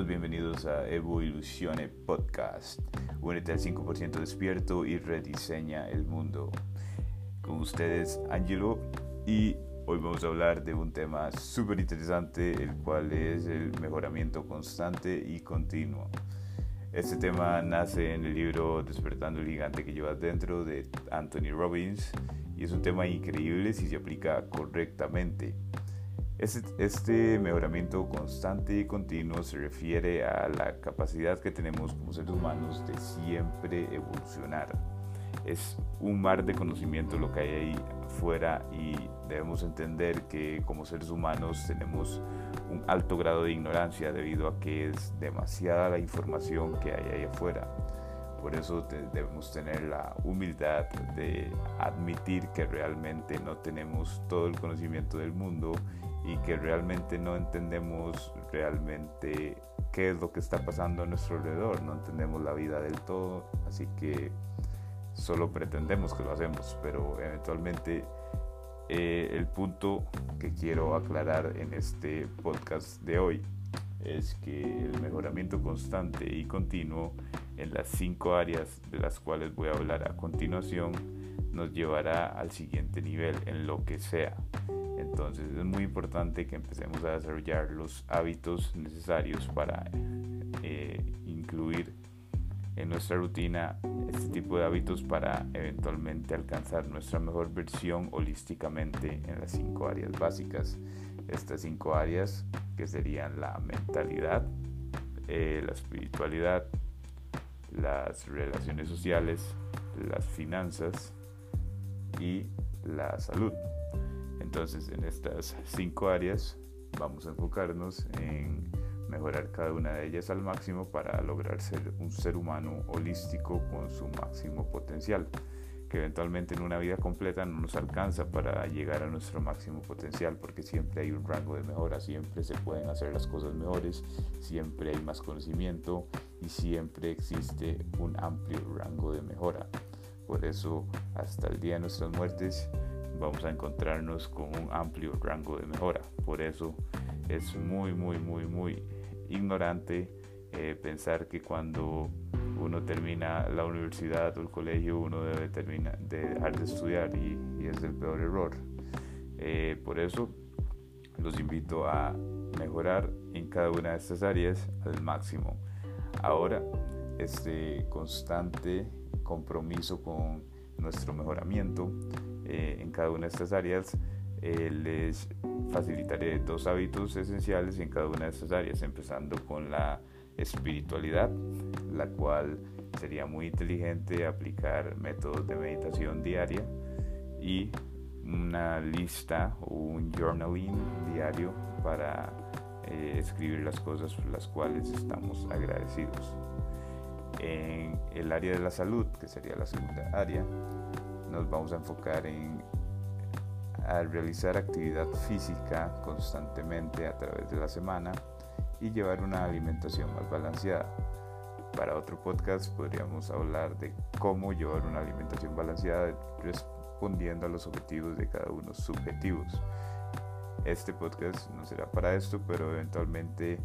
todos, bienvenidos a Evo Ilusione Podcast. Únete al 5% despierto y rediseña el mundo. Con ustedes, Angelo, y hoy vamos a hablar de un tema súper interesante, el cual es el mejoramiento constante y continuo. Este tema nace en el libro Despertando el gigante que llevas dentro de Anthony Robbins y es un tema increíble si se aplica correctamente. Este, mejoramiento constante y continuo se refiere a la capacidad que tenemos como seres humanos de siempre evolucionar. Es un mar de conocimiento lo que hay ahí afuera y debemos entender que como seres humanos tenemos un alto grado de ignorancia debido a que es demasiada la información que hay ahí afuera. Por eso debemos tener la humildad de admitir que realmente no tenemos todo el conocimiento del mundo y que realmente no entendemos realmente qué es lo que está pasando a nuestro alrededor, no entendemos la vida del todo, así que solo pretendemos que lo hacemos, pero eventualmente eh, el punto que quiero aclarar en este podcast de hoy es que el mejoramiento constante y continuo en las cinco áreas de las cuales voy a hablar a continuación nos llevará al siguiente nivel en lo que sea. Entonces es muy importante que empecemos a desarrollar los hábitos necesarios para eh, incluir en nuestra rutina este tipo de hábitos para eventualmente alcanzar nuestra mejor versión holísticamente en las cinco áreas básicas. Estas cinco áreas que serían la mentalidad, eh, la espiritualidad, las relaciones sociales, las finanzas y la salud. Entonces, en estas cinco áreas vamos a enfocarnos en mejorar cada una de ellas al máximo para lograr ser un ser humano holístico con su máximo potencial, que eventualmente en una vida completa no nos alcanza para llegar a nuestro máximo potencial, porque siempre hay un rango de mejora, siempre se pueden hacer las cosas mejores, siempre hay más conocimiento y siempre existe un amplio rango de mejora. Por eso, hasta el día de nuestras muertes, vamos a encontrarnos con un amplio rango de mejora. Por eso es muy, muy, muy, muy ignorante eh, pensar que cuando uno termina la universidad o el colegio uno debe terminar, de dejar de estudiar y, es el peor error. Eh, por eso los invito a mejorar en cada una de estas áreas al máximo. Ahora, este constante compromiso con nuestro mejoramiento eh, en cada una de estas áreas, eh, les facilitaré dos hábitos esenciales en cada una de estas áreas, empezando con la espiritualidad, la cual sería muy inteligente aplicar métodos de meditación diaria y una lista o un journaling diario para eh, escribir las cosas por las cuales estamos agradecidos. En el área de la salud, que sería la segunda área, nos vamos a enfocar en realizar actividad física constantemente a través de la semana y llevar una alimentación más balanceada. Para otro podcast podríamos hablar de cómo llevar una alimentación balanceada respondiendo a los objetivos de cada uno subjetivos. Este podcast no será para esto, pero eventualmente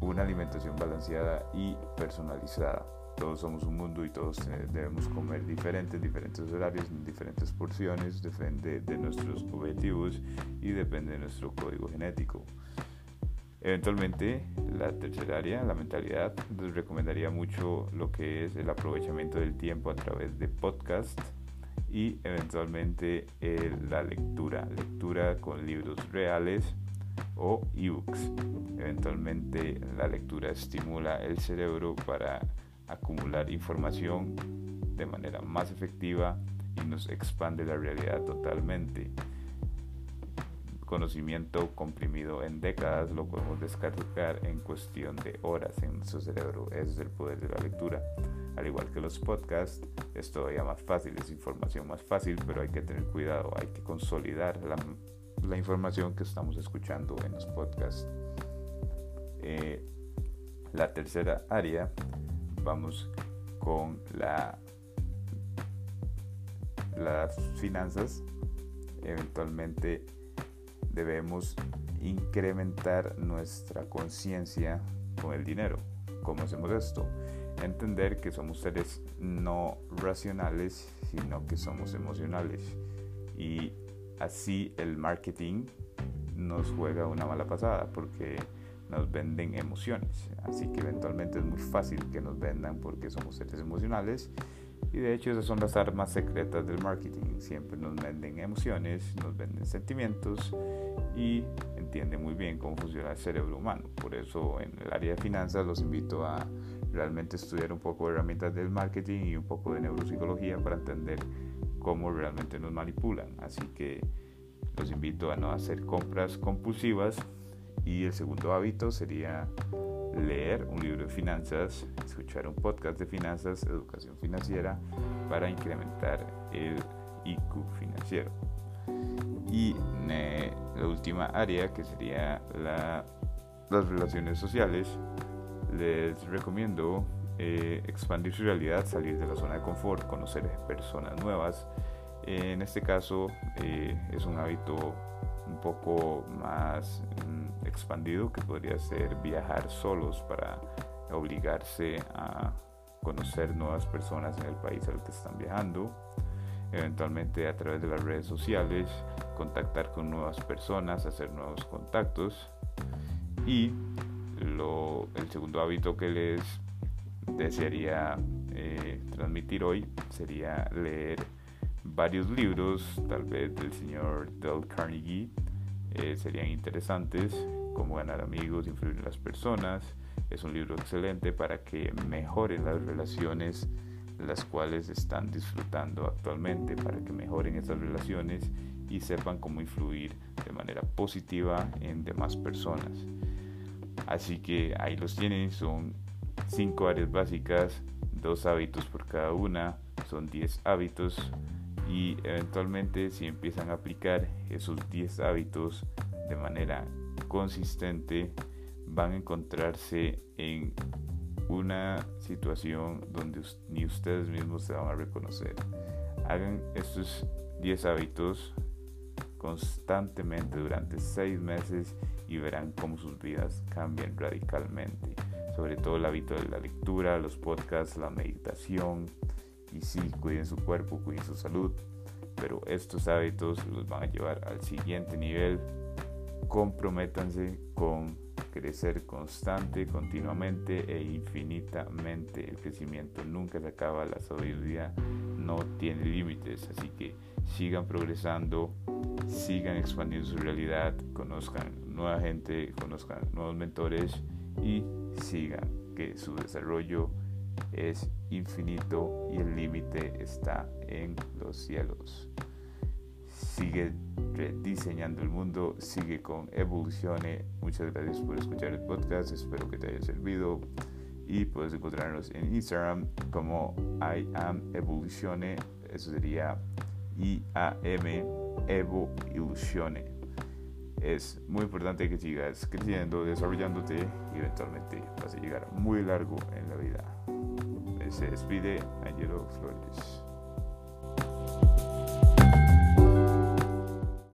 una alimentación balanceada y personalizada todos somos un mundo y todos debemos comer diferentes, diferentes horarios, en diferentes porciones, depende de nuestros objetivos y depende de nuestro código genético. Eventualmente, la tercera área, la mentalidad, les recomendaría mucho lo que es el aprovechamiento del tiempo a través de podcast y eventualmente la lectura, lectura con libros reales o ebooks. Eventualmente la lectura estimula el cerebro para acumular información de manera más efectiva y nos expande la realidad totalmente. Conocimiento comprimido en décadas lo podemos descargar en cuestión de horas en nuestro cerebro. Ese es el poder de la lectura. Al igual que los podcasts, es todavía más fácil, es información más fácil, pero hay que tener cuidado, hay que consolidar la, información que estamos escuchando en los podcasts. Eh, la tercera área vamos con la, las finanzas, eventualmente debemos incrementar nuestra conciencia con el dinero. ¿Cómo hacemos esto? Entender que somos seres no racionales, sino que somos emocionales. Y así el marketing nos juega una mala pasada porque nos venden emociones. Así que eventualmente es muy fácil que nos vendan porque somos seres emocionales. Y de hecho esas son las armas secretas del marketing. Siempre nos venden emociones, nos venden sentimientos y entienden muy bien cómo funciona el cerebro humano. Por eso en el área de finanzas los invito a realmente estudiar un poco de herramientas del marketing y un poco de neuropsicología para entender cómo realmente nos manipulan. Así que los invito a no hacer compras compulsivas y el segundo hábito sería leer un libro de finanzas, escuchar un podcast de finanzas, educación financiera para incrementar el IQ financiero. Y la última área que sería las relaciones sociales, les recomiendo eh, expandir su realidad, salir de la zona de confort, conocer personas nuevas. en este caso eh, es un hábito un poco más expandido que podría ser viajar solos para obligarse a conocer nuevas personas en el país al que están viajando, eventualmente a través de las redes sociales, contactar con nuevas personas, hacer nuevos contactos. Y lo, el segundo hábito que les desearía eh, transmitir hoy sería leer varios libros, tal vez del señor Del Carnegie, eh, serían interesantes, como ganar amigos, influir en las personas. Es un libro excelente para que mejoren las relaciones las cuales están disfrutando actualmente, para que mejoren esas relaciones y sepan cómo influir de manera positiva en demás personas. Así que ahí los tienen, son cinco áreas básicas, dos hábitos por cada una, son 10 hábitos y eventualmente si empiezan a aplicar esos 10 hábitos de manera consistente van a encontrarse en una situación donde ni ustedes mismos se van a reconocer. Hagan estos 10 hábitos constantemente durante 6 meses y verán cómo sus vidas cambian radicalmente. Sobre todo el hábito de la lectura, los podcasts, la meditación, y sí, cuiden su cuerpo, cuiden su salud, pero estos hábitos los van a llevar al siguiente nivel. Comprométanse con crecer constante, continuamente e infinitamente. El crecimiento nunca se acaba, la sabiduría no tiene límites, así que sigan progresando, sigan expandiendo su realidad, conozcan nueva gente, conozcan nuevos mentores y sigan que su desarrollo es infinito y el límite está en los cielos. Sigue rediseñando el mundo, sigue con Evolucione. Muchas gracias por escuchar el podcast, espero que te haya servido y puedes encontrarnos en Instagram como I am Evolucione, eso sería I-A-M Evo Ilusione. Es muy importante que sigas creciendo, desarrollándote y eventualmente vas a llegar muy largo en la vida. Se despide Angelo Flores.